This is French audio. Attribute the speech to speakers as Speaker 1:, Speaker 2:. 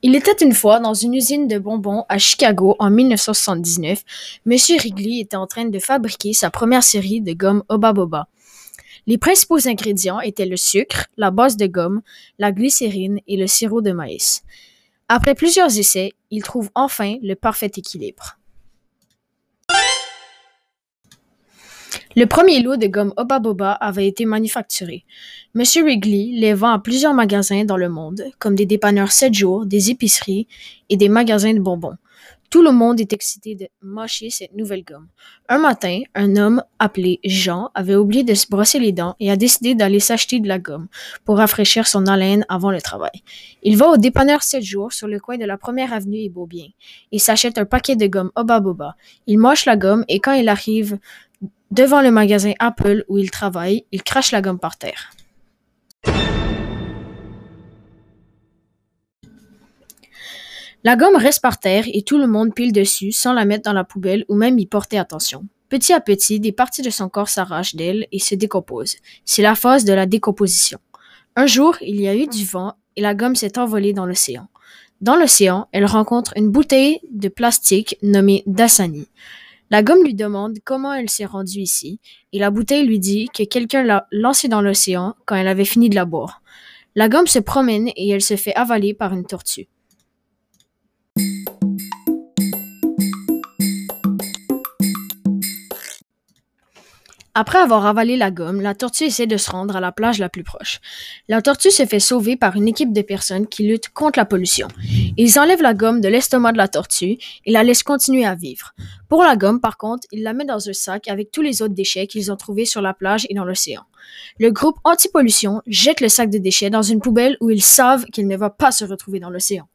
Speaker 1: Il était une fois dans une usine de bonbons à Chicago en 1979. Monsieur Wrigley était en train de fabriquer sa première série de gomme Oba Boba. Les principaux ingrédients étaient le sucre, la base de gomme, la glycérine et le sirop de maïs. Après plusieurs essais, il trouve enfin le parfait équilibre. Le premier lot de gomme Oba Boba avait été manufacturé. Monsieur Wrigley les vend à plusieurs magasins dans le monde, comme des dépanneurs 7 jours, des épiceries et des magasins de bonbons. Tout le monde est excité de mâcher cette nouvelle gomme. Un matin, un homme appelé Jean avait oublié de se brosser les dents et a décidé d'aller s'acheter de la gomme pour rafraîchir son haleine avant le travail. Il va au dépanneur 7 jours sur le coin de la première avenue et Beaubien et s'achète un paquet de gomme Oba Boba. Il mâche la gomme et quand il arrive devant le magasin Apple où il travaille, il crache la gomme par terre. La gomme reste par terre et tout le monde pile dessus sans la mettre dans la poubelle ou même y porter attention. Petit à petit, des parties de son corps s'arrachent d'elle et se décomposent. C'est la phase de la décomposition. Un jour, il y a eu du vent et la gomme s'est envolée dans l'océan. Dans l'océan, elle rencontre une bouteille de plastique nommée Dasani. La gomme lui demande comment elle s'est rendue ici, et la bouteille lui dit que quelqu'un l'a lancée dans l'océan quand elle avait fini de la boire. La gomme se promène et elle se fait avaler par une tortue. Après avoir avalé la gomme, la tortue essaie de se rendre à la plage la plus proche. La tortue se fait sauver par une équipe de personnes qui luttent contre la pollution. Ils enlèvent la gomme de l'estomac de la tortue et la laissent continuer à vivre. Pour la gomme, par contre, ils la mettent dans un sac avec tous les autres déchets qu'ils ont trouvés sur la plage et dans l'océan. Le groupe anti-pollution jette le sac de déchets dans une poubelle où ils savent qu'il ne va pas se retrouver dans l'océan.